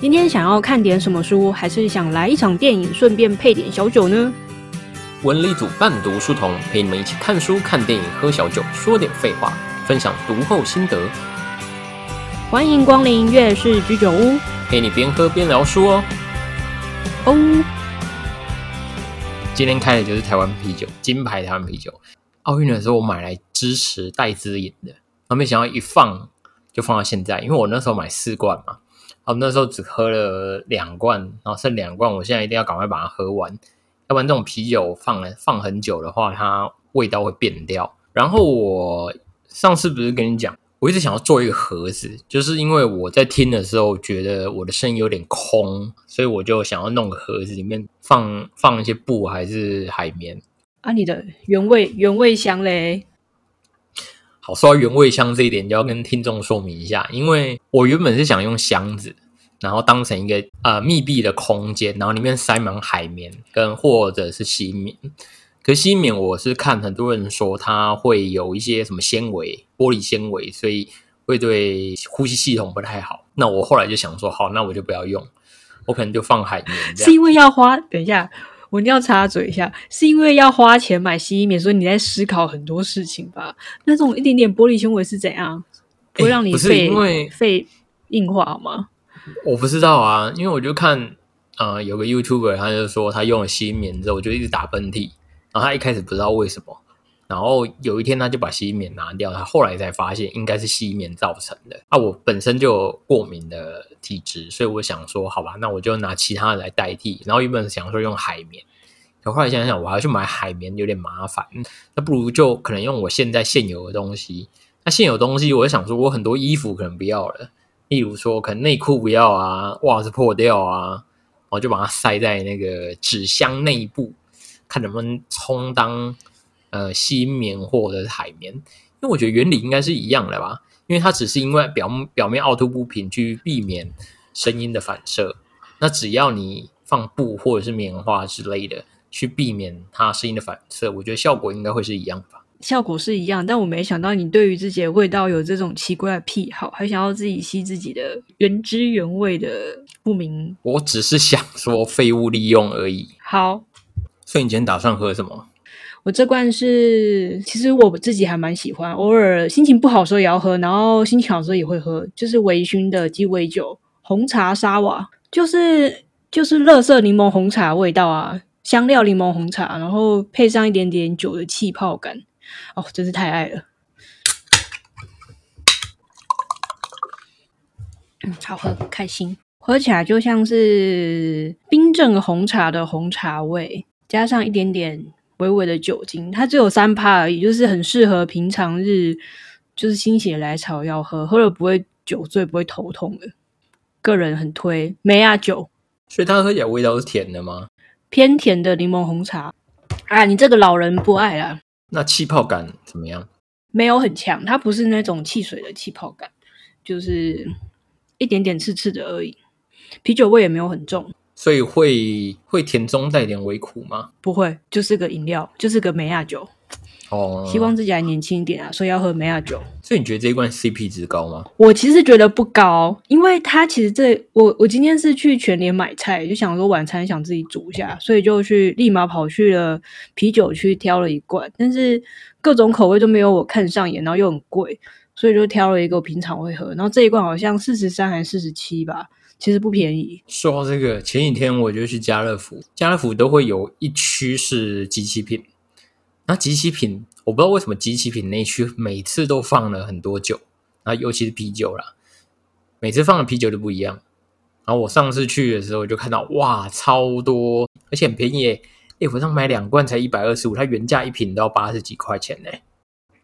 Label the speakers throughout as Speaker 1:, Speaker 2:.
Speaker 1: 今天想要看点什么书，还是想来一场电影，顺便配点小酒呢？
Speaker 2: 文理组伴读书童陪你们一起看书、看电影、喝小酒，说点废话，分享读后心得，
Speaker 1: 欢迎光临月氏居酒屋
Speaker 2: 陪你边喝边聊书哦。
Speaker 1: 哦。
Speaker 2: 今天开的就是台湾啤酒，金牌台湾啤酒。奥运的时候我买来支持戴资颖的，然后没想到一放就放到现在，因为我那时候买四罐嘛，哦那时候只喝了两罐，然后剩两罐，我现在一定要赶快把它喝完，要不然这种啤酒放了放很久的话，它味道会变掉。然后我上次不是跟你讲，我一直想要做一个盒子，就是因为我在听的时候觉得我的声音有点空，所以我就想要弄个盒子，里面放放一些布还是海绵。
Speaker 1: 啊，你的原味原味香嘞？
Speaker 2: 好，说到原味箱这一点，就要跟听众说明一下，因为我原本是想用箱子，然后当成一个呃密闭的空间，然后里面塞满海绵跟或者是吸棉。可吸棉我是看很多人说它会有一些什么纤维，玻璃纤维，所以会对呼吸系统不太好。那我后来就想说，好，那我就不要用，我可能就放海绵。
Speaker 1: 是因为要花？等一下。我一定要插嘴一下，是因为要花钱买吸棉，所以你在思考很多事情吧？那种一点点玻璃纤维是怎样，不会让你肺肺硬化吗？
Speaker 2: 我不知道啊，因为我就看呃有个 YouTuber，他就说他用了吸棉之后就一直打喷嚏，然后他一开始不知道为什么，然后有一天他就把吸棉拿掉，他后来才发现应该是吸棉造成的。啊，我本身就有过敏的。体质，所以我想说，好吧，那我就拿其他的来代替。然后原本想说用海绵，可后来想想，我还要去买海绵，有点麻烦。那不如就可能用我现在现有的东西。那现有东西，我就想说，我很多衣服可能不要了，例如说可能内裤不要啊，袜子破掉啊，我就把它塞在那个纸箱内部，看能不能充当呃吸棉或者是海绵。因为我觉得原理应该是一样的吧。因为它只是因为表表面凹凸不平去避免声音的反射，那只要你放布或者是棉花之类的去避免它声音的反射，我觉得效果应该会是一样吧。
Speaker 1: 效果是一样，但我没想到你对于自己的味道有这种奇怪的癖好，还想要自己吸自己的原汁原味的不明。
Speaker 2: 我只是想说废物利用而已。
Speaker 1: 好，
Speaker 2: 所以你今天打算喝什么？
Speaker 1: 我这罐是，其实我自己还蛮喜欢，偶尔心情不好的时候也要喝，然后心情好的时候也会喝，就是微醺的鸡尾酒红茶沙瓦，就是就是乐色柠檬红茶味道啊，香料柠檬红茶，然后配上一点点酒的气泡感，哦，真是太爱了，嗯，好喝，开心，喝起来就像是冰镇红茶的红茶味，加上一点点。微微的酒精，它只有三趴而已，就是很适合平常日，就是心血来潮要喝，喝了不会酒醉，不会头痛的。个人很推梅亚酒，
Speaker 2: 所以它喝起来味道是甜的吗？
Speaker 1: 偏甜的柠檬红茶。啊，你这个老人不爱啦。
Speaker 2: 那气泡感怎么样？
Speaker 1: 没有很强，它不是那种汽水的气泡感，就是一点点刺刺的而已。啤酒味也没有很重。
Speaker 2: 所以会会甜中带点微苦吗？
Speaker 1: 不会，就是个饮料，就是个梅亚酒。哦，希望自己还年轻一点啊，所以要喝梅亚酒。
Speaker 2: 所以你觉得这一罐 CP 值高吗？
Speaker 1: 我其实觉得不高，因为它其实这我我今天是去全联买菜，就想说晚餐想自己煮一下，所以就去立马跑去了啤酒区挑了一罐，但是各种口味都没有我看上眼，然后又很贵，所以就挑了一个我平常会喝。然后这一罐好像四十三还是四十七吧。其实不便宜。
Speaker 2: 说到这个，前几天我就去家乐福，家乐福都会有一区是机器品。那机器品，我不知道为什么机器品那区每次都放了很多酒，啊，尤其是啤酒啦，每次放的啤酒都不一样。然后我上次去的时候就看到，哇，超多，而且很便宜。哎，我上买两罐才一百二十五，它原价一瓶都要八十几块钱呢。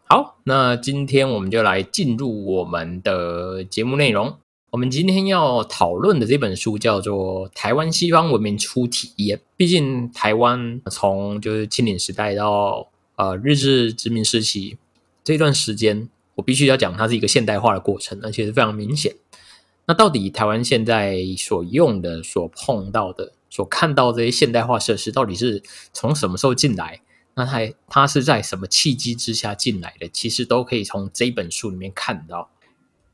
Speaker 2: 好，那今天我们就来进入我们的节目内容。我们今天要讨论的这本书叫做《台湾西方文明初体验》。毕竟台湾从就是清领时代到呃日治殖民时期这段时间，我必须要讲它是一个现代化的过程，而且是非常明显。那到底台湾现在所用的、所碰到的、所看到这些现代化设施，到底是从什么时候进来？那它它是在什么契机之下进来的？其实都可以从这本书里面看到。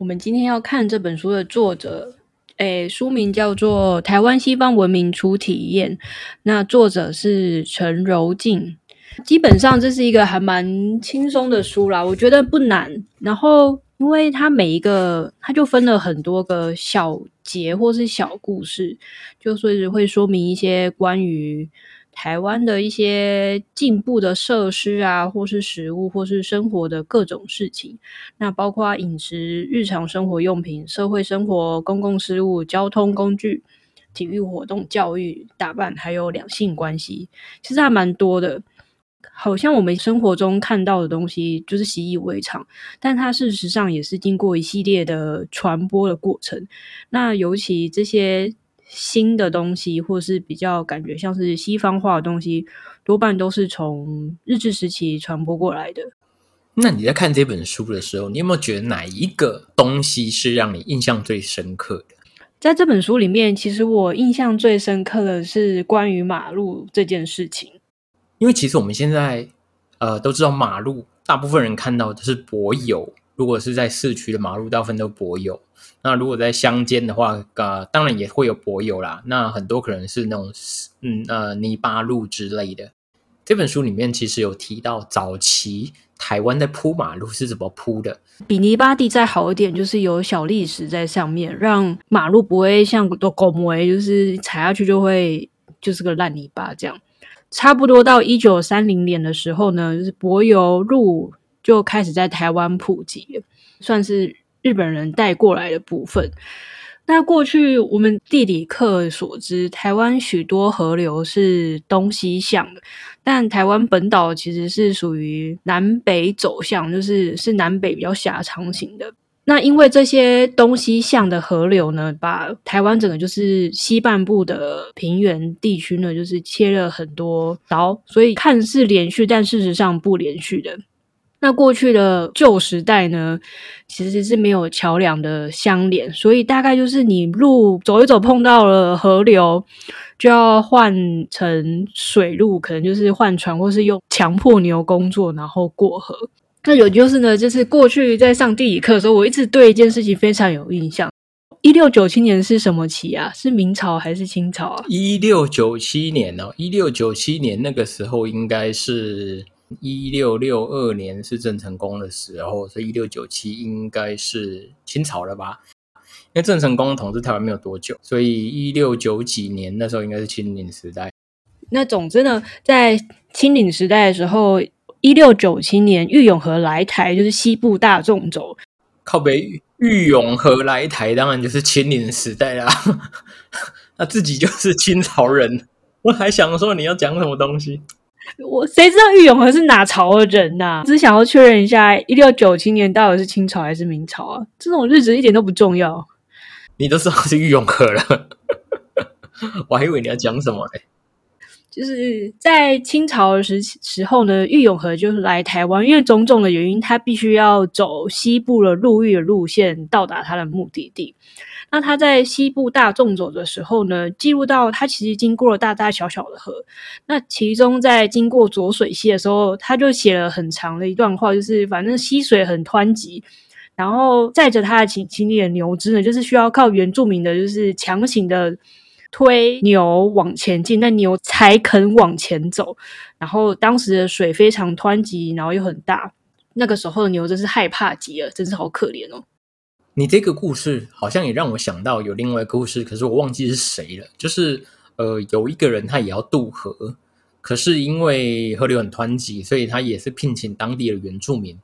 Speaker 1: 我们今天要看这本书的作者，诶，书名叫做《台湾西方文明初体验》，那作者是陈柔静。基本上这是一个还蛮轻松的书啦，我觉得不难。然后，因为它每一个，它就分了很多个小节或是小故事，就是会说明一些关于台湾的一些进步的设施啊，或是食物，或是生活的各种事情。那包括饮食、日常生活用品、社会生活、公共事务、交通工具、体育活动、教育、打扮，还有两性关系，其实还蛮多的。好像我们生活中看到的东西就是习以为常，但它事实上也是经过一系列的传播的过程。那尤其这些新的东西，或是比较感觉像是西方化的东西，多半都是从日治时期传播过来的。
Speaker 2: 那你在看这本书的时候，你有没有觉得哪一个东西是让你印象最深刻的？
Speaker 1: 在这本书里面，其实我印象最深刻的是关于马路这件事情。
Speaker 2: 因为其实我们现在呃都知道，马路大部分人看到的是柏油。如果是在市区的马路，大部分都柏油。那如果在乡间的话，呃，当然也会有柏油啦。那很多可能是那种嗯呃泥巴路之类的。这本书里面其实有提到，早期台湾在铺马路是怎么铺的。
Speaker 1: 比泥巴地再好一点，就是有小砾石在上面，让马路不会像都狗围，就是踩下去就会就是个烂泥巴这样。差不多到一九三零年的时候呢，就是柏油路就开始在台湾普及，算是日本人带过来的部分。那过去我们地理课所知，台湾许多河流是东西向的，但台湾本岛其实是属于南北走向，就是是南北比较狭长型的。那因为这些东西向的河流呢，把台湾整个就是西半部的平原地区呢，就是切了很多刀，所以看似连续，但事实上不连续的。那过去的旧时代呢，其实是没有桥梁的相连，所以大概就是你路走一走碰到了河流，就要换成水路，可能就是换船，或是用强迫牛工作，然后过河。那有就是呢，就是过去在上地理课的时候，我一直对一件事情非常有印象。一六九七年是什么期啊？是明朝还是清朝啊？
Speaker 2: 一六九七年哦，一六九七年那个时候应该是一六六二年是郑成功的时候，所以一六九七应该是清朝了吧？因为郑成功统治台湾没有多久，所以一六九几年那时候应该是清领时代。
Speaker 1: 那总之呢，在清领时代的时候。一六九七年，郁永和来台，就是西部大纵走。
Speaker 2: 靠北，郁永和来台，当然就是清领时代啦。他自己就是清朝人，我还想说你要讲什么东西。
Speaker 1: 我谁知道郁永和是哪朝的人呐？只是想要确认一下，一六九七年到底是清朝还是明朝啊？这种日子一点都不重要。
Speaker 2: 你都知道是郁永和了，我还以为你要讲什么嘞。
Speaker 1: 就是在清朝的时时候呢，郁永和就是来台湾，因为种种的原因，他必须要走西部的陆域的路线到达他的目的地。那他在西部大众走的时候呢，记录到他其实经过了大大小小的河。那其中在经过浊水溪的时候，他就写了很长的一段话，就是反正溪水很湍急，然后载着他的请请力的牛只呢，就是需要靠原住民的，就是强行的。推牛往前进，那牛才肯往前走。然后当时的水非常湍急，然后又很大，那个时候的牛真是害怕极了，真是好可怜哦。
Speaker 2: 你这个故事好像也让我想到有另外一个故事，可是我忘记是谁了。就是呃，有一个人他也要渡河，可是因为河流很湍急，所以他也是聘请当地的原住民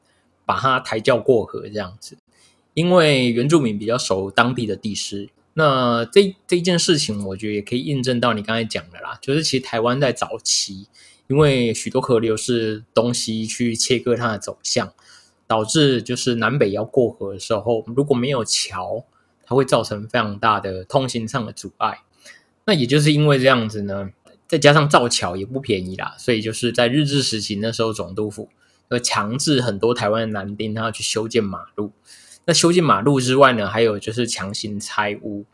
Speaker 2: 把他抬轿过河这样子。因为原住民比较熟当地的地势。那这这件事情，我觉得也可以印证到你刚才讲的啦，就是其实台湾在早期，因为许多河流是东西去切割它的走向，导致就是南北要过河的时候，如果没有桥，它会造成非常大的通行上的阻碍。那也就是因为这样子呢，再加上造桥也不便宜啦，所以就是在日治时期那时候，总督府要强制很多台湾的男丁他要去修建马路。那修建马路之外呢，还有就是强行拆屋。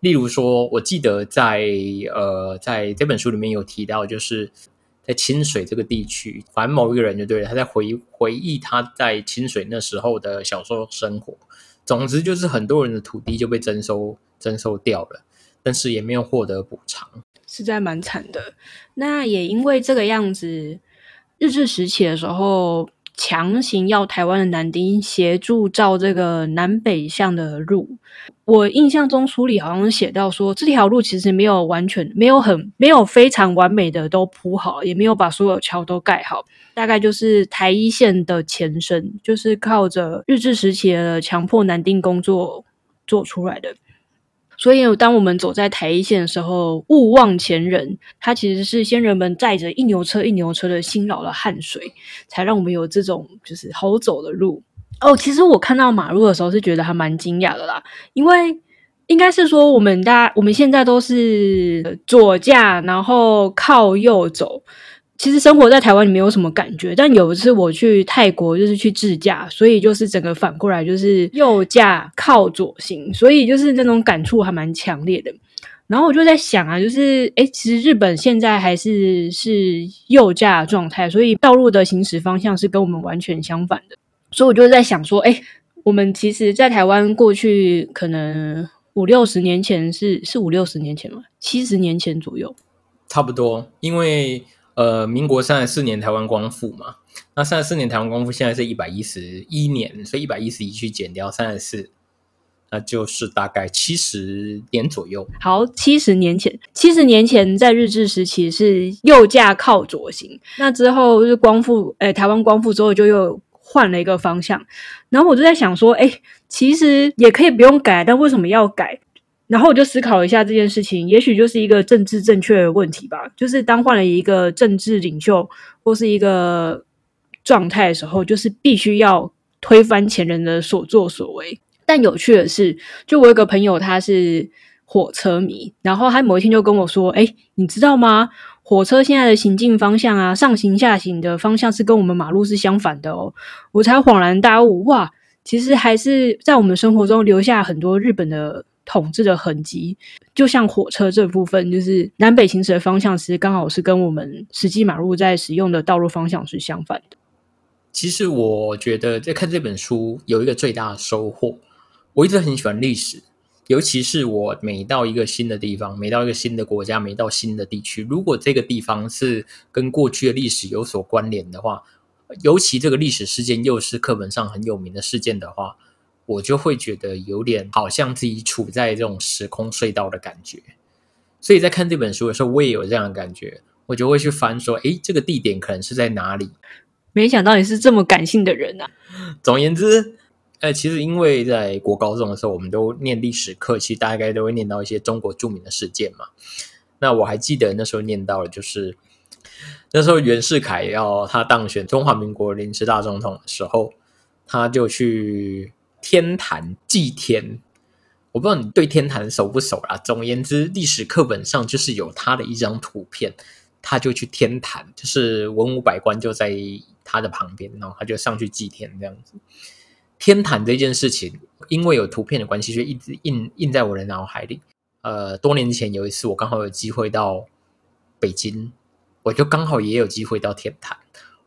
Speaker 2: 例如说，我记得在呃，在这本书里面有提到，就是在清水这个地区，反正某一个人就对了，他在回回忆他在清水那时候的小时候生活。总之，就是很多人的土地就被征收征收掉了，但是也没有获得补偿，
Speaker 1: 实在蛮惨的。那也因为这个样子，日治时期的时候，强行要台湾的男丁协助造这个南北向的路。我印象中书里好像写到说，这条路其实没有完全没有很没有非常完美的都铺好，也没有把所有桥都盖好，大概就是台一线的前身，就是靠着日治时期的强迫男丁工作做出来的。所以，当我们走在台一线的时候，勿忘前人，它其实是先人们载着一牛车一牛车的辛劳的汗水，才让我们有这种就是好走的路。哦，其实我看到马路的时候是觉得还蛮惊讶的啦，因为应该是说我们大家我们现在都是左驾，然后靠右走。其实生活在台湾你没有什么感觉，但有一次我去泰国就是去自驾，所以就是整个反过来就是右驾靠左行，所以就是那种感触还蛮强烈的。然后我就在想啊，就是诶其实日本现在还是是右驾状态，所以道路的行驶方向是跟我们完全相反的。所以我就在想说，哎，我们其实，在台湾过去可能五六十年前是是五六十年前吗？七十年前左右，
Speaker 2: 差不多。因为呃，民国三十四年台湾光复嘛，那三十四年台湾光复现在是一百一十一年，所以一百一十一去减掉三十四，那就是大概七十年左右。
Speaker 1: 好，七十年前，七十年前在日治时期是右驾靠左行，那之后是光复，哎，台湾光复之后就又。换了一个方向，然后我就在想说，哎，其实也可以不用改，但为什么要改？然后我就思考一下这件事情，也许就是一个政治正确的问题吧。就是当换了一个政治领袖或是一个状态的时候，就是必须要推翻前人的所作所为。但有趣的是，就我有个朋友，他是火车迷，然后他某一天就跟我说，哎，你知道吗？火车现在的行进方向啊，上行下行的方向是跟我们马路是相反的哦。我才恍然大悟，哇，其实还是在我们生活中留下很多日本的统治的痕迹。就像火车这部分，就是南北行驶的方向，其实刚好是跟我们实际马路在使用的道路方向是相反的。
Speaker 2: 其实我觉得在看这本书有一个最大的收获，我一直很喜欢历史。尤其是我每到一个新的地方，每到一个新的国家，每到新的地区，如果这个地方是跟过去的历史有所关联的话，尤其这个历史事件又是课本上很有名的事件的话，我就会觉得有点好像自己处在这种时空隧道的感觉。所以在看这本书的时候，我也有这样的感觉，我就会去翻说，诶，这个地点可能是在哪里？
Speaker 1: 没想到你是这么感性的人啊！
Speaker 2: 总而言之。呃，其实因为在国高中的时候，我们都念历史课，其实大概都会念到一些中国著名的事件嘛。那我还记得那时候念到了，就是那时候袁世凯要他当选中华民国临时大总统的时候，他就去天坛祭天。我不知道你对天坛熟不熟啦。总而言之，历史课本上就是有他的一张图片，他就去天坛，就是文武百官就在他的旁边，然后他就上去祭天这样子。天坛这件事情，因为有图片的关系，就一直印印在我的脑海里。呃，多年前有一次，我刚好有机会到北京，我就刚好也有机会到天坛。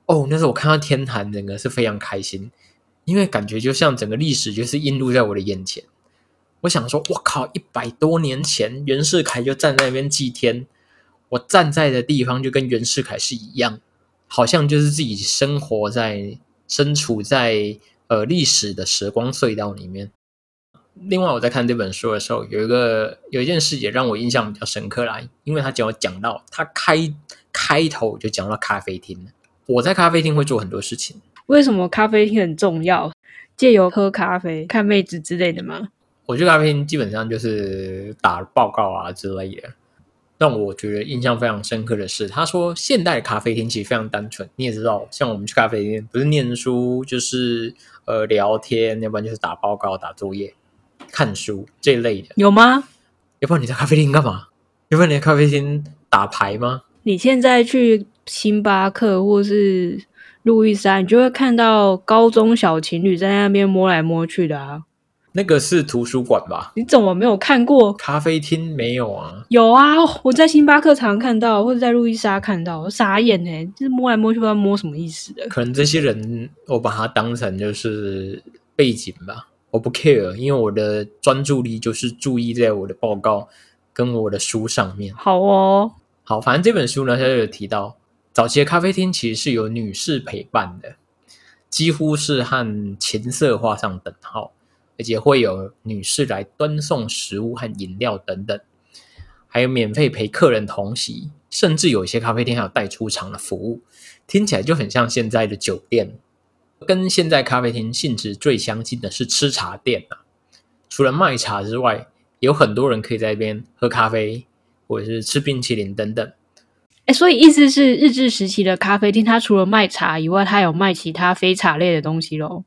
Speaker 2: 哦，那时候我看到天坛，整个是非常开心，因为感觉就像整个历史就是映录在我的眼前。我想说，我靠，一百多年前袁世凯就站在那边祭天，我站在的地方就跟袁世凯是一样，好像就是自己生活在、身处在。呃，历史的时光隧道里面。另外，我在看这本书的时候，有一个有一件事也让我印象比较深刻啦，因为他讲讲到他开开头就讲到咖啡厅。我在咖啡厅会做很多事情。
Speaker 1: 为什么咖啡厅很重要？借由喝咖啡、看妹子之类的吗？
Speaker 2: 我去咖啡厅基本上就是打报告啊之类的。让我觉得印象非常深刻的是，他说现代咖啡厅其实非常单纯。你也知道，像我们去咖啡厅，不是念书就是呃聊天，要不然就是打报告、打作业、看书这一类的。
Speaker 1: 有吗？
Speaker 2: 要不然你在咖啡厅干嘛？要不然你在咖啡厅打牌吗？
Speaker 1: 你现在去星巴克或是路易莎，你就会看到高中小情侣在那边摸来摸去的啊。
Speaker 2: 那个是图书馆吧？
Speaker 1: 你怎么没有看过？
Speaker 2: 咖啡厅没有啊？
Speaker 1: 有啊，我在星巴克常看到，或者在路易莎看到，我傻眼哎！就是摸来摸去，不知道摸什么意思的。
Speaker 2: 可能这些人，我把它当成就是背景吧。我不 care，因为我的专注力就是注意在我的报告跟我的书上面。
Speaker 1: 好哦，
Speaker 2: 好，反正这本书呢，它就有提到，早期的咖啡厅其实是有女士陪伴的，几乎是和情色画上等号，而且会有女士来端送食物和饮料等等，还有免费陪客人同席，甚至有一些咖啡厅还有带出场的服务，听起来就很像现在的酒店。跟现在咖啡厅性质最相近的是吃茶店啊，除了卖茶之外，有很多人可以在这边喝咖啡，或者是吃冰淇淋等等。
Speaker 1: 哎，所以意思是日治时期的咖啡厅，它除了卖茶以外，它有卖其他非茶类的东西喽。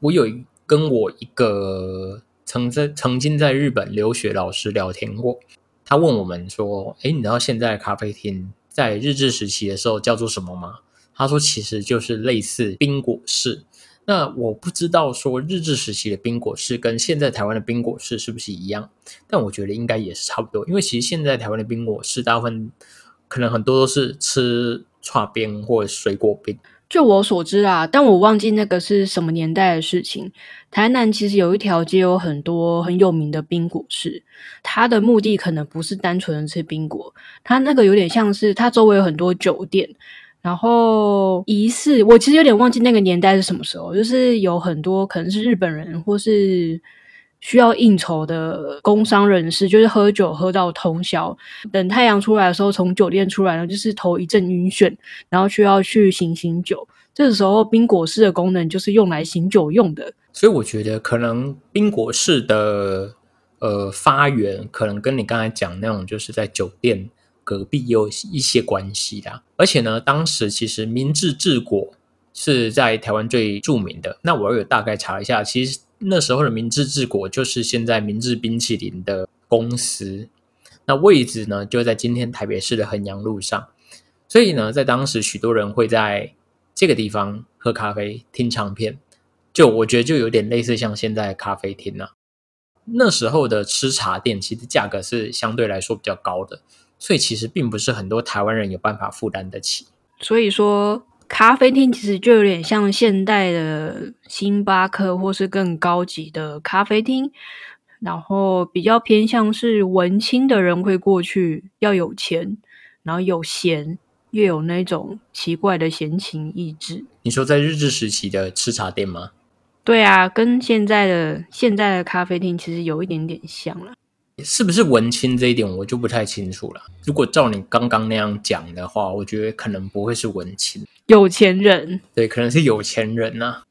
Speaker 2: 我有跟我一个曾在曾经在日本留学老师聊天过，他问我们说：“哎，你知道现在咖啡厅在日治时期的时候叫做什么吗？”他说：“其实就是类似冰果室。”那我不知道说日治时期的冰果室跟现在台湾的冰果室是不是一样，但我觉得应该也是差不多，因为其实现在台湾的冰果室大部分可能很多都是吃串冰或者水果冰。
Speaker 1: 就我所知啊，但我忘记那个是什么年代的事情。台南其实有一条街有很多很有名的冰果室，它的目的可能不是单纯的吃冰果，它那个有点像是它周围有很多酒店。然后疑似，我其实有点忘记那个年代是什么时候，就是有很多可能是日本人或是需要应酬的工商人士，就是喝酒喝到通宵，等太阳出来的时候从酒店出来了，就是头一阵晕眩，然后需要去醒醒酒。这个时候冰果室的功能就是用来醒酒用的。
Speaker 2: 所以我觉得可能冰果室的呃发源，可能跟你刚才讲那种就是在酒店。隔壁有一些关系的，而且呢，当时其实明治治果是在台湾最著名的。那我有大概查一下，其实那时候的明治治国就是现在明治冰淇淋的公司，那位置呢就在今天台北市的衡阳路上。所以呢，在当时许多人会在这个地方喝咖啡、听唱片，就我觉得就有点类似像现在的咖啡厅啊。那时候的吃茶店其实价格是相对来说比较高的。所以其实并不是很多台湾人有办法负担得起。
Speaker 1: 所以说，咖啡厅其实就有点像现代的星巴克，或是更高级的咖啡厅。然后比较偏向是文青的人会过去，要有钱，然后有闲，又有那种奇怪的闲情逸致。
Speaker 2: 你说在日治时期的吃茶店吗？
Speaker 1: 对啊，跟现在的现在的咖啡厅其实有一点点像了。
Speaker 2: 是不是文青这一点我就不太清楚了。如果照你刚刚那样讲的话，我觉得可能不会是文青，
Speaker 1: 有钱人。
Speaker 2: 对，可能是有钱人呐。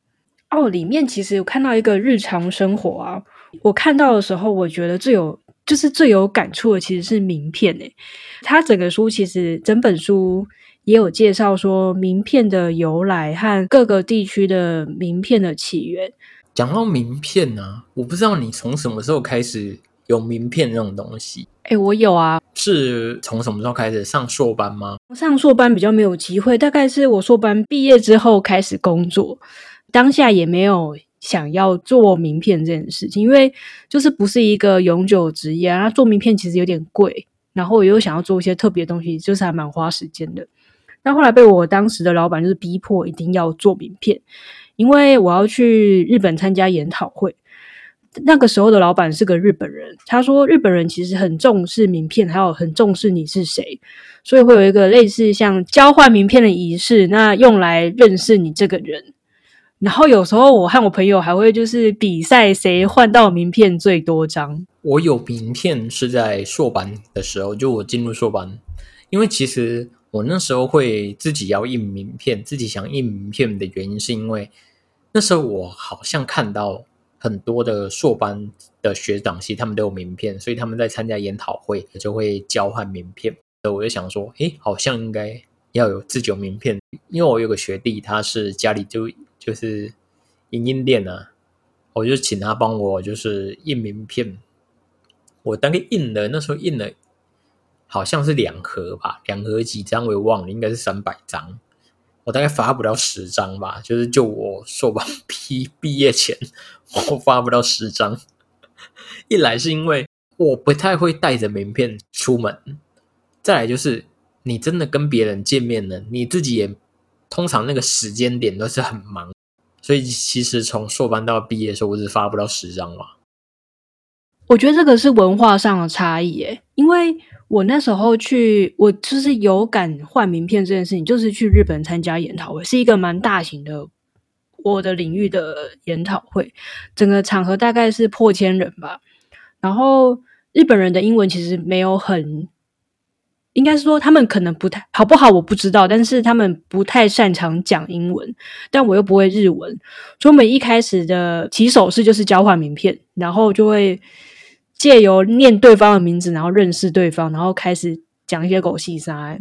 Speaker 1: 哦，里面其实有看到一个日常生活啊。我看到的时候，我觉得最有就是最有感触的其实是名片诶。它整个书其实整本书也有介绍说名片的由来和各个地区的名片的起源。
Speaker 2: 讲到名片呢，我不知道你从什么时候开始。有名片这种东西，
Speaker 1: 哎，我有啊。
Speaker 2: 是从什么时候开始上硕班吗？
Speaker 1: 上硕班比较没有机会，大概是我硕班毕业之后开始工作，当下也没有想要做名片这件事情，因为就是不是一个永久职业啊。做名片其实有点贵，然后我又想要做一些特别东西，就是还蛮花时间的。那后来被我当时的老板就是逼迫一定要做名片，因为我要去日本参加研讨会。那个时候的老板是个日本人，他说日本人其实很重视名片，还有很重视你是谁，所以会有一个类似像交换名片的仪式，那用来认识你这个人。然后有时候我和我朋友还会就是比赛谁换到名片最多张。
Speaker 2: 我有名片是在硕班的时候，就我进入硕班，因为其实我那时候会自己要印名片，自己想印名片的原因是因为那时候我好像看到。很多的硕班的学长系，他们都有名片，所以他们在参加研讨会就会交换名片。所以我就想说，诶，好像应该要有自酒名片，因为我有个学弟，他是家里就就是影音店啊，我就请他帮我就是印名片。我大概印了，那时候印了好像是两盒吧，两盒几张我也忘了，应该是三百张。我大概发不了十张吧，就是就我硕班毕毕业前，我发不到十张。一来是因为我不太会带着名片出门，再来就是你真的跟别人见面了，你自己也通常那个时间点都是很忙，所以其实从硕班到毕业的时候，我只发不到十张嘛。
Speaker 1: 我觉得这个是文化上的差异，诶，因为我那时候去，我就是有感换名片这件事情，就是去日本参加研讨会，是一个蛮大型的我的领域的研讨会，整个场合大概是破千人吧。然后日本人的英文其实没有很，应该是说他们可能不太好不好，我不知道，但是他们不太擅长讲英文，但我又不会日文，所以我们一开始的起手式就是交换名片，然后就会。借由念对方的名字，然后认识对方，然后开始讲一些狗屁啥。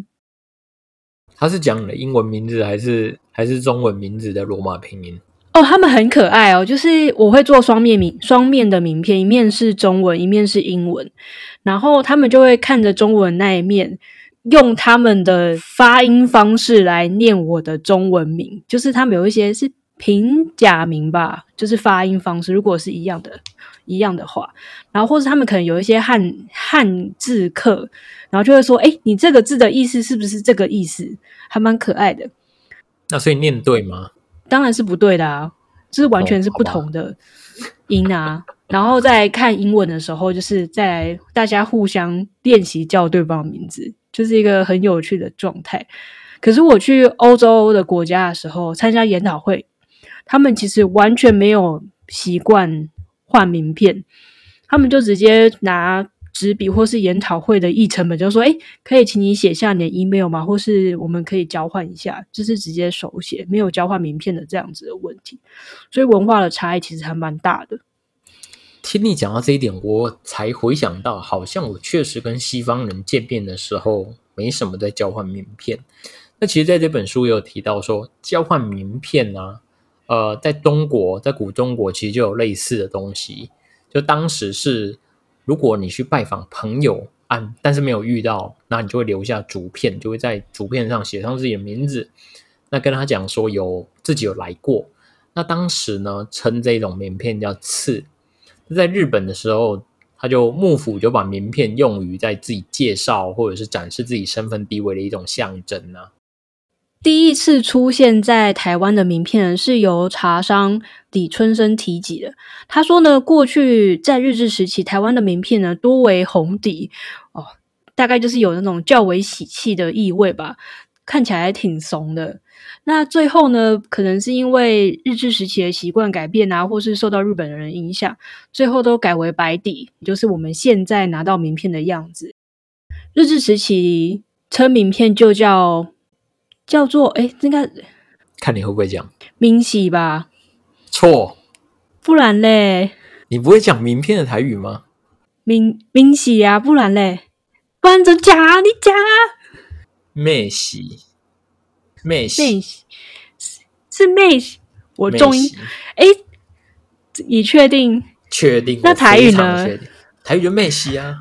Speaker 2: 他是讲的英文名字还是还是中文名字的罗马拼音？
Speaker 1: 哦，他们很可爱哦，就是我会做双面名双面的名片，一面是中文，一面是英文，然后他们就会看着中文那一面，用他们的发音方式来念我的中文名，就是他们有一些是平假名吧，就是发音方式如果是一样的。一样的话，然后或者他们可能有一些汉汉字课，然后就会说：“哎，你这个字的意思是不是这个意思？”还蛮可爱的。
Speaker 2: 那所以念对吗？
Speaker 1: 当然是不对的啊，这是完全是不同的音啊。然后在看英文的时候，就是在大家互相练习叫对方的名字，就是一个很有趣的状态。可是我去欧洲的国家的时候参加研讨会，他们其实完全没有习惯。换名片，他们就直接拿纸笔或是研讨会的议程本，就说：“哎，可以请你写下你的 email 吗？或是我们可以交换一下，就是直接手写，没有交换名片的这样子的问题。”所以文化的差异其实还蛮大的。
Speaker 2: 听你讲到这一点，我才回想到，好像我确实跟西方人见面的时候，没什么在交换名片。那其实在这本书也有提到说，交换名片啊。呃，在中国，在古中国，其实就有类似的东西。就当时是，如果你去拜访朋友，按但是没有遇到，那你就会留下竹片，就会在竹片上写上自己的名字。那跟他讲说有自己有来过。那当时呢，称这种名片叫刺。在日本的时候，他就幕府就把名片用于在自己介绍或者是展示自己身份地位的一种象征呢。
Speaker 1: 第一次出现在台湾的名片是由茶商李春生提及的。他说呢，过去在日治时期，台湾的名片呢多为红底哦，大概就是有那种较为喜气的意味吧，看起来挺怂的。那最后呢，可能是因为日治时期的习惯改变啊，或是受到日本人影响，最后都改为白底，就是我们现在拿到名片的样子。日治时期称名片就叫。叫做哎，应该
Speaker 2: 看你会不会讲
Speaker 1: 明喜吧？
Speaker 2: 错，
Speaker 1: 不然嘞？
Speaker 2: 你不会讲名片的台语吗？
Speaker 1: 明明喜啊，不然嘞？不然怎讲啊？你讲啊？
Speaker 2: 妹喜，妹
Speaker 1: 喜是妹喜，我重音哎，你确定？
Speaker 2: 确定？
Speaker 1: 那台语呢？
Speaker 2: 台语就妹喜啊，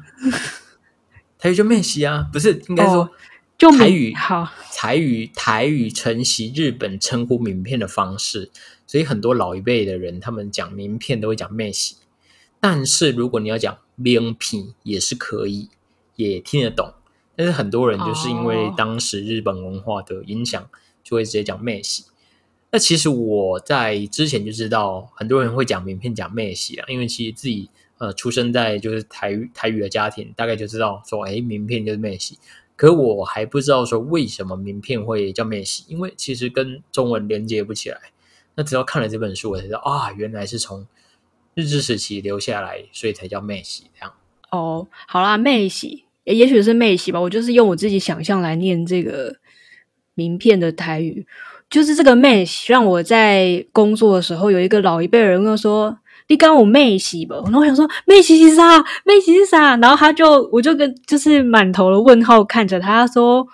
Speaker 2: 台语就妹喜啊，不是应该说。台语
Speaker 1: 好，
Speaker 2: 台语台语承袭日本称呼名片的方式，所以很多老一辈的人他们讲名片都会讲妹喜，但是如果你要讲名片也是可以，也听得懂。但是很多人就是因为当时日本文化的影响，就会直接讲妹喜。那其实我在之前就知道很多人会讲名片讲妹喜啊，因为其实自己呃出生在就是台语台语的家庭，大概就知道说，哎，名片就是妹喜。可我还不知道说为什么名片会叫妹喜，因为其实跟中文连接不起来。那只要看了这本书，我才知道啊，原来是从日治时期留下来，所以才叫妹喜这样。
Speaker 1: 哦，好啦，妹喜，也也许是妹喜吧。我就是用我自己想象来念这个名片的台语，就是这个妹喜，让我在工作的时候有一个老一辈人跟我说。你刚我妹洗吧，然后我想说妹洗是啥？妹洗是啥？然后他就我就跟就是满头的问号看着他说，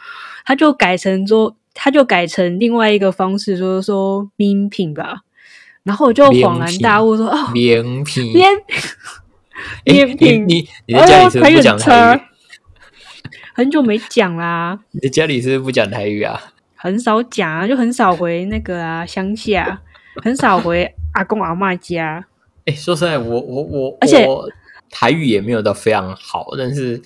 Speaker 1: 他就改成说，他就改成另外一个方式说说名品吧。然后我就恍然大悟说哦，
Speaker 2: 名品，
Speaker 1: 名品，
Speaker 2: 你你在家里是不讲台语？
Speaker 1: 很久没讲啦。
Speaker 2: 你在家里是不讲台语啊？
Speaker 1: 很少讲啊，就很少回那个啊乡下，很少回阿公阿妈家。
Speaker 2: 说实在，我我我，
Speaker 1: 而且
Speaker 2: 台语也没有到非常好，但是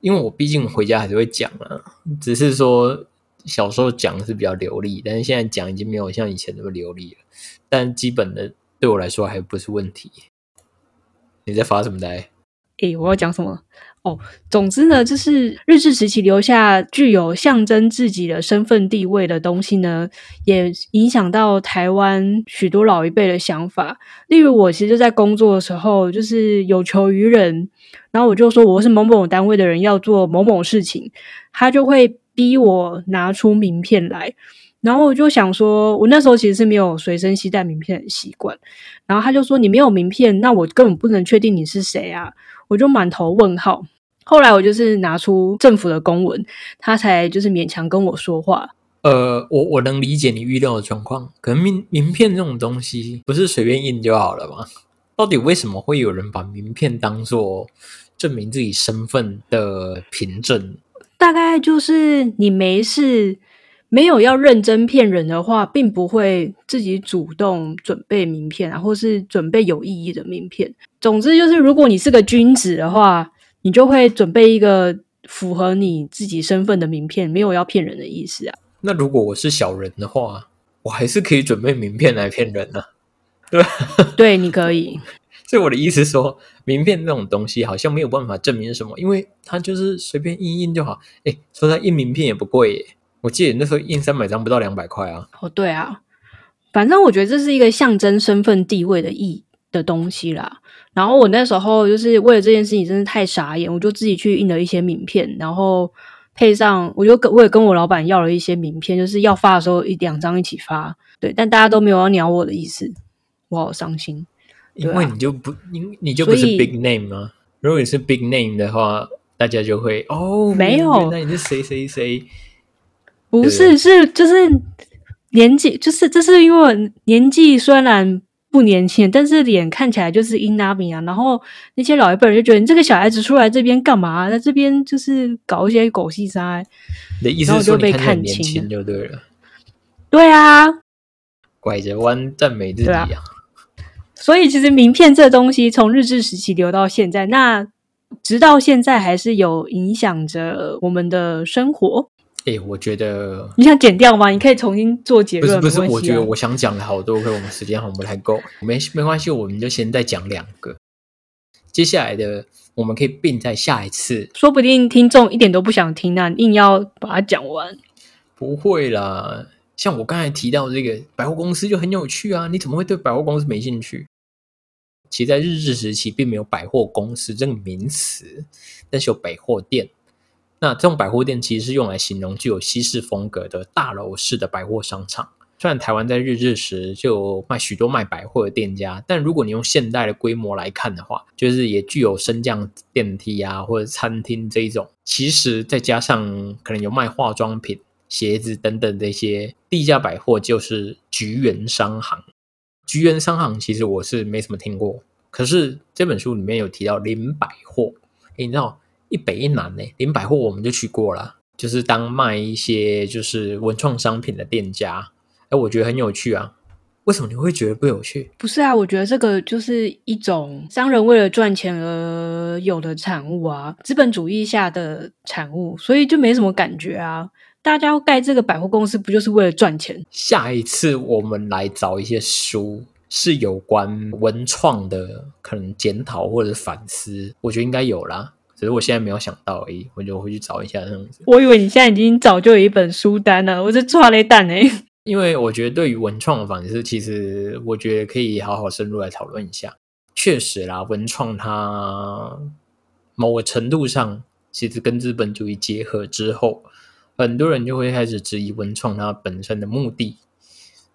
Speaker 2: 因为我毕竟回家还是会讲啊，只是说小时候讲是比较流利，但是现在讲已经没有像以前那么流利了。但基本的对我来说还不是问题。你在发什么呆？
Speaker 1: 诶，我要讲什么？哦，总之呢，就是日治时期留下具有象征自己的身份地位的东西呢，也影响到台湾许多老一辈的想法。例如，我其实就在工作的时候，就是有求于人，然后我就说我是某某单位的人，要做某某事情，他就会逼我拿出名片来。然后我就想说，我那时候其实是没有随身携带名片的习惯。然后他就说：“你没有名片，那我根本不能确定你是谁啊！”我就满头问号。后来我就是拿出政府的公文，他才就是勉强跟我说话。
Speaker 2: 呃，我我能理解你预料的状况，可能名名片这种东西不是随便印就好了吗？到底为什么会有人把名片当做证明自己身份的凭证？
Speaker 1: 大概就是你没事。没有要认真骗人的话，并不会自己主动准备名片啊，或是准备有意义的名片。总之就是，如果你是个君子的话，你就会准备一个符合你自己身份的名片，没有要骗人的意思啊。
Speaker 2: 那如果我是小人的话，我还是可以准备名片来骗人呢，对吧？
Speaker 1: 对，你可以。
Speaker 2: 所以我的意思说，名片这种东西好像没有办法证明什么，因为它就是随便印印就好。哎，说它印名片也不贵耶。我记得那时候印三百张不到两百块啊！
Speaker 1: 哦，对啊，反正我觉得这是一个象征身份地位的意的东西啦。然后我那时候就是为了这件事情，真的太傻眼，我就自己去印了一些名片，然后配上，我就跟我也跟我老板要了一些名片，就是要发的时候一两张一起发。对，但大家都没有要鸟我的意思，我好伤心。
Speaker 2: 因为你就不，你你就不是 big name 吗？如果你是 big name 的话，大家就会哦，
Speaker 1: 没有，
Speaker 2: 那你是谁谁谁？
Speaker 1: 不是，是就是年纪，就是这是因为年纪虽然不年轻，但是脸看起来就是英拉米啊。然后那些老一辈人就觉得你这个小孩子出来这边干嘛？在这边就是搞一些狗戏杀。
Speaker 2: 的意思是说你看年轻就对了。
Speaker 1: 对啊，
Speaker 2: 拐着弯赞美自己啊。
Speaker 1: 所以其实名片这东西从日治时期留到现在，那直到现在还是有影响着我们的生活。
Speaker 2: 哎，我觉得
Speaker 1: 你想剪掉吗？你可以重新做结论。
Speaker 2: 不是不是，我觉得我想讲的好多，可我们时间好像不太够。没没关系，我们就先再讲两个。接下来的我们可以并在下一次。
Speaker 1: 说不定听众一点都不想听啊，硬要把它讲完。
Speaker 2: 不会啦，像我刚才提到这个百货公司就很有趣啊。你怎么会对百货公司没兴趣？其实，在日治时期并没有百货公司这个名词，但是有百货店。那这种百货店其实是用来形容具有西式风格的大楼式的百货商场。虽然台湾在日治时就卖许多卖百货的店家，但如果你用现代的规模来看的话，就是也具有升降电梯啊或者餐厅这一种。其实再加上可能有卖化妆品、鞋子等等这些地价百货，就是菊园商行。菊园商行其实我是没什么听过，可是这本书里面有提到林百货，你知道？一北一南呢，林百货我们就去过了，就是当卖一些就是文创商品的店家。哎，我觉得很有趣啊。为什么你会觉得不有趣？
Speaker 1: 不是啊，我觉得这个就是一种商人为了赚钱而有的产物啊，资本主义下的产物，所以就没什么感觉啊。大家要盖这个百货公司，不就是为了赚钱？
Speaker 2: 下一次我们来找一些书，是有关文创的，可能检讨或者反思，我觉得应该有啦。只是我现在没有想到而已，我就回去找一下这样子。
Speaker 1: 我以为你现在已经早就有一本书单了，我是抓了蛋哎。
Speaker 2: 因为我觉得对于文创的反思，其实我觉得可以好好深入来讨论一下。确实啦，文创它某个程度上，其实跟资本主义结合之后，很多人就会开始质疑文创它本身的目的。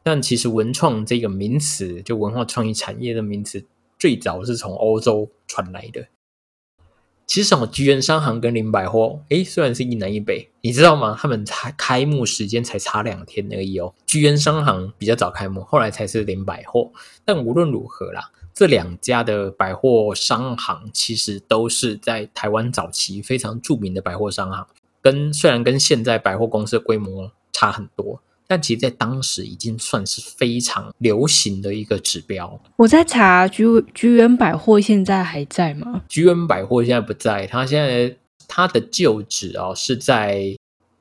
Speaker 2: 但其实文创这个名词，就文化创意产业的名词，最早是从欧洲传来的。其实哦，菊园商行跟林百货，诶，虽然是一南一北，你知道吗？他们才开幕时间才差两天而已哦。菊园商行比较早开幕，后来才是林百货。但无论如何啦，这两家的百货商行其实都是在台湾早期非常著名的百货商行，跟虽然跟现在百货公司的规模差很多。但其实，在当时已经算是非常流行的一个指标。
Speaker 1: 我在查菊菊园百货现在还在吗？
Speaker 2: 菊园百货现在不在，它现在它的旧址啊是在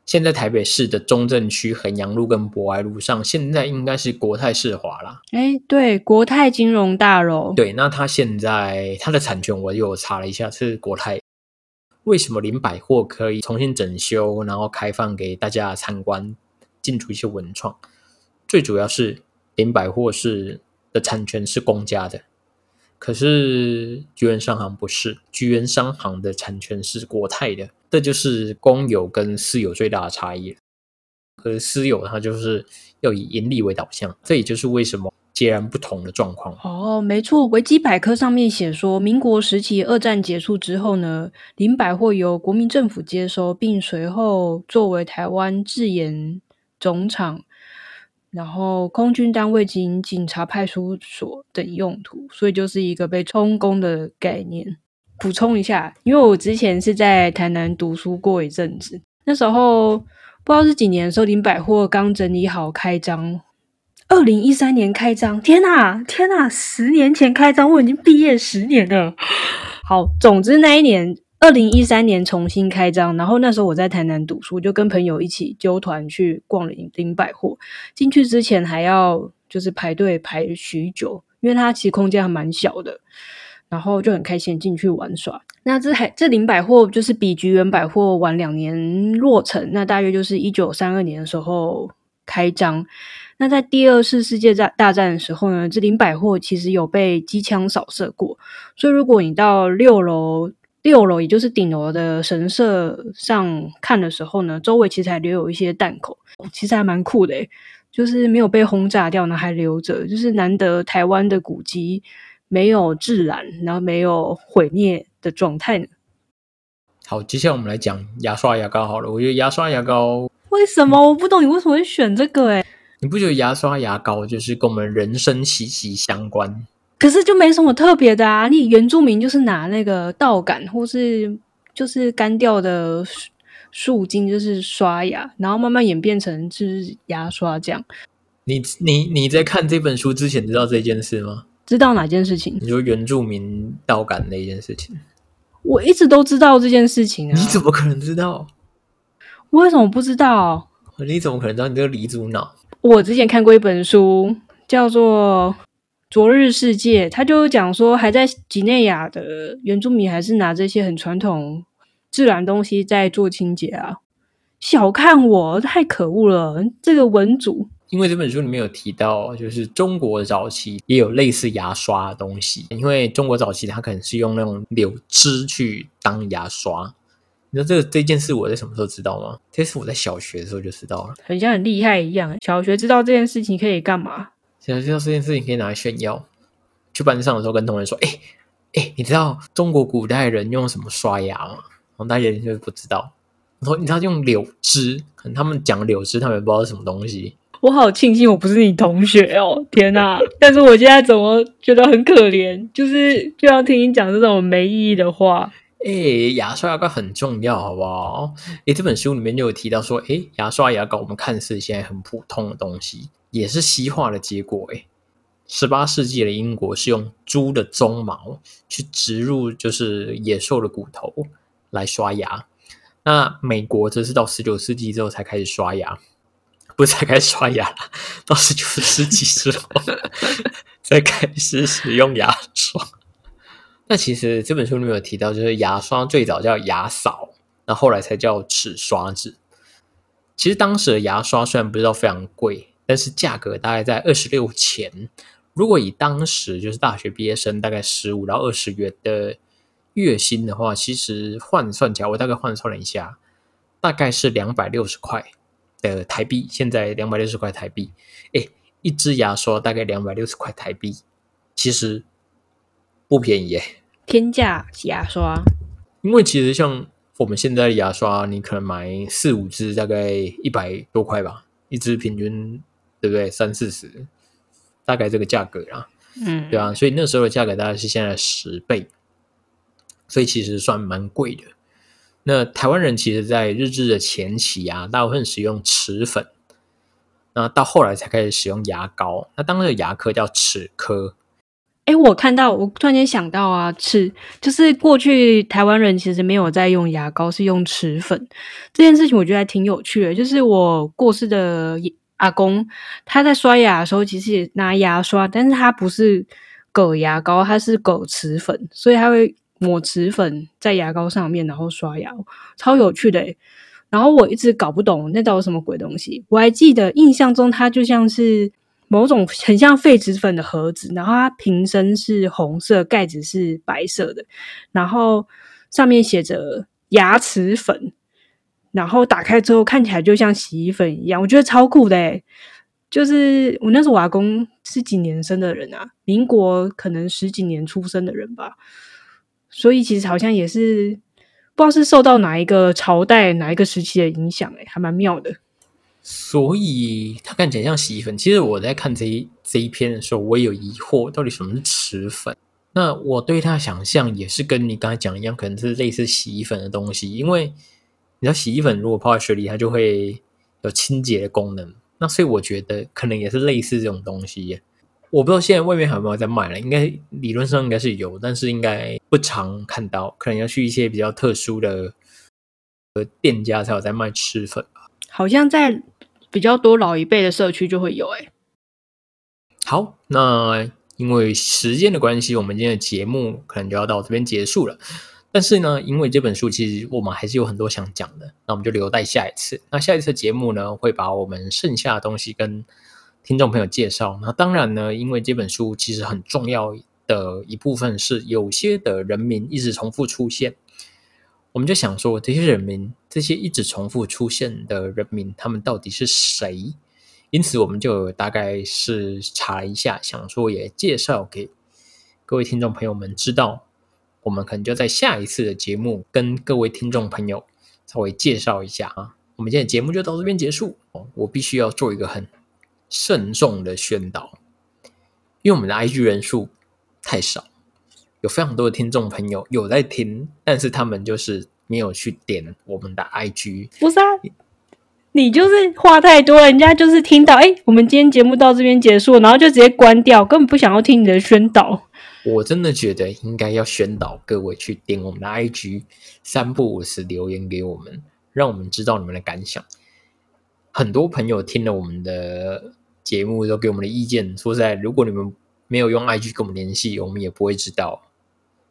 Speaker 2: 现在台北市的中正区衡阳路跟博爱路上，现在应该是国泰世华啦。
Speaker 1: 哎，对，国泰金融大楼。
Speaker 2: 对，那它现在它的产权我有查了一下，是国泰。为什么林百货可以重新整修，然后开放给大家参观，进驻一些文创？最主要是林百货是的产权是公家的，可是居源商行不是，居源商行的产权是国泰的。这就是公有跟私有最大的差异。可私有它就是要以盈利为导向，这也就是为什么截然不同的状况。
Speaker 1: 哦，没错，维基百科上面写说，民国时期二战结束之后呢，林百货由国民政府接收，并随后作为台湾自研总厂，然后空军单位及警察派出所等用途，所以就是一个被充公的概念。补充一下，因为我之前是在台南读书过一阵子，那时候不知道是几年的时候，林百货刚整理好开张，二零一三年开张，天呐天呐，十年前开张，我已经毕业十年了。好，总之那一年二零一三年重新开张，然后那时候我在台南读书，就跟朋友一起揪团去逛林林百货，进去之前还要就是排队排许久，因为它其实空间还蛮小的。然后就很开心进去玩耍。那这还这林百货就是比菊园百货晚两年落成，那大约就是一九三二年的时候开张。那在第二次世界大大战的时候呢，这林百货其实有被机枪扫射过，所以如果你到六楼六楼，也就是顶楼的神社上看的时候呢，周围其实还留有一些弹孔，其实还蛮酷的，就是没有被轰炸掉呢，还留着，就是难得台湾的古迹。没有自燃，然后没有毁灭的状态呢。
Speaker 2: 好，接下来我们来讲牙刷牙膏好了。我觉得牙刷牙膏
Speaker 1: 为什么我不懂你为什么会选这个？哎，
Speaker 2: 你不觉得牙刷牙膏就是跟我们人生息息相关？
Speaker 1: 可是就没什么特别的啊。你原住民就是拿那个稻杆或是就是干掉的树茎，就是刷牙，然后慢慢演变成就是牙刷这样。
Speaker 2: 你你你在看这本书之前知道这件事吗？
Speaker 1: 知道哪件事情？
Speaker 2: 你说原住民稻杆那件事情，
Speaker 1: 我一直都知道这件事情啊！
Speaker 2: 你怎么可能知道？
Speaker 1: 我为什么不知道？
Speaker 2: 你怎么可能知道？你这个离族脑！
Speaker 1: 我之前看过一本书，叫做《昨日世界》，他就讲说，还在几内亚的原住民还是拿这些很传统自然东西在做清洁啊！小看我，太可恶了！这个文主。
Speaker 2: 因为这本书里面有提到，就是中国早期也有类似牙刷的东西。因为中国早期它可能是用那种柳枝去当牙刷。你知道这个这件事我在什么时候知道吗？这是我在小学的时候就知道了，
Speaker 1: 很像很厉害一样。小学知道这件事情可以干嘛？
Speaker 2: 小学知道这件事情可以拿来炫耀。去班上的时候跟同学说：“哎哎，你知道中国古代人用什么刷牙吗？”然后大家就不知道。我说：“你知道用柳枝？可能他们讲柳枝，他们也不知道是什么东西。”
Speaker 1: 我好庆幸我不是你同学哦，天哪！但是我现在怎么觉得很可怜？就是就要听你讲这种没意义的话。
Speaker 2: 哎，牙刷牙膏很重要，好不好？哎，这本书里面就有提到说，哎，牙刷牙膏我们看似现在很普通的东西，也是西化的结果。诶，十八世纪的英国是用猪的鬃毛去植入，就是野兽的骨头来刷牙。那美国则是到十九世纪之后才开始刷牙。不是才开始刷牙了，到十九世纪之后 才开始使用牙刷。那其实这本书里面有提到，就是牙刷最早叫牙扫，那后来才叫齿刷子。其实当时的牙刷虽然不知道非常贵，但是价格大概在二十六钱。如果以当时就是大学毕业生大概十五到二十元的月薪的话，其实换算起来，我大概换算了一下，大概是两百六十块。的台币现在两百六十块台币，哎，一支牙刷大概两百六十块台币，其实不便宜耶。
Speaker 1: 天价牙刷，
Speaker 2: 因为其实像我们现在的牙刷，你可能买四五支，大概一百多块吧，一支平均对不对？三四十，大概这个价格啦。嗯，对啊，所以那时候的价格大概是现在十倍，所以其实算蛮贵的。那台湾人其实，在日治的前期啊，大部分使用齿粉，那到后来才开始使用牙膏。那当时的牙科叫齿科。
Speaker 1: 哎，我看到，我突然间想到啊，齿就是过去台湾人其实没有在用牙膏，是用齿粉这件事情，我觉得还挺有趣的。就是我过世的阿公，他在刷牙的时候，其实也拿牙刷，但是他不是狗牙膏，他是狗齿粉，所以他会抹齿粉在牙膏上面，然后刷牙，超有趣的。然后我一直搞不懂那到底什么鬼东西，我还记得印象中它就像是。某种很像痱子粉的盒子，然后它瓶身是红色，盖子是白色的，然后上面写着牙齿粉，然后打开之后看起来就像洗衣粉一样，我觉得超酷的就是我那时候阿公是几年生的人啊，民国可能十几年出生的人吧，所以其实好像也是不知道是受到哪一个朝代、哪一个时期的影响，诶还蛮妙的。
Speaker 2: 所以它看起来像洗衣粉。其实我在看这一这一篇的时候，我也有疑惑，到底什么是齿粉？那我对它想象也是跟你刚才讲一样，可能是类似洗衣粉的东西。因为你知道，洗衣粉如果泡在水里，它就会有清洁的功能。那所以我觉得可能也是类似这种东西。我不知道现在外面还有没有在卖了，应该理论上应该是有，但是应该不常看到，可能要去一些比较特殊的呃店家才有在卖吃粉吧。
Speaker 1: 好像在。比较多老一辈的社区就会有哎。
Speaker 2: 好，那因为时间的关系，我们今天的节目可能就要到这边结束了。但是呢，因为这本书其实我们还是有很多想讲的，那我们就留待下一次。那下一次节目呢，会把我们剩下的东西跟听众朋友介绍。那当然呢，因为这本书其实很重要的一部分是有些的人名一直重复出现。我们就想说，这些人名，这些一直重复出现的人名，他们到底是谁？因此，我们就大概是查一下，想说也介绍给各位听众朋友们知道。我们可能就在下一次的节目跟各位听众朋友稍微介绍一下啊。我们今天节目就到这边结束哦。我必须要做一个很慎重的宣导，因为我们的 IG 人数太少。有非常多的听众朋友有在听，但是他们就是没有去点我们的 IG。
Speaker 1: 不是啊，你就是话太多，人家就是听到哎，我们今天节目到这边结束，然后就直接关掉，根本不想要听你的宣导。
Speaker 2: 我真的觉得应该要宣导各位去点我们的 IG，三不五时留言给我们，让我们知道你们的感想。很多朋友听了我们的节目都给我们的意见，说在，如果你们没有用 IG 跟我们联系，我们也不会知道。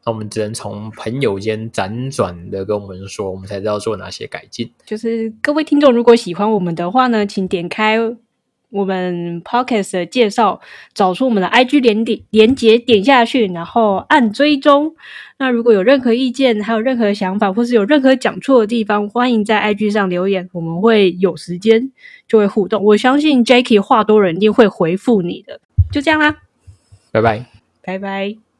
Speaker 2: 那我们只能从朋友间辗转的跟我们说，我们才知道做哪些改进。
Speaker 1: 就是各位听众，如果喜欢我们的话呢，请点开我们 podcast 的介绍，找出我们的 IG 连点连接，点下去，然后按追踪。那如果有任何意见，还有任何想法，或是有任何讲错的地方，欢迎在 IG 上留言，我们会有时间就会互动。我相信 Jackie 话多人一定会回复你的。就这样啦，
Speaker 2: 拜拜，
Speaker 1: 拜拜。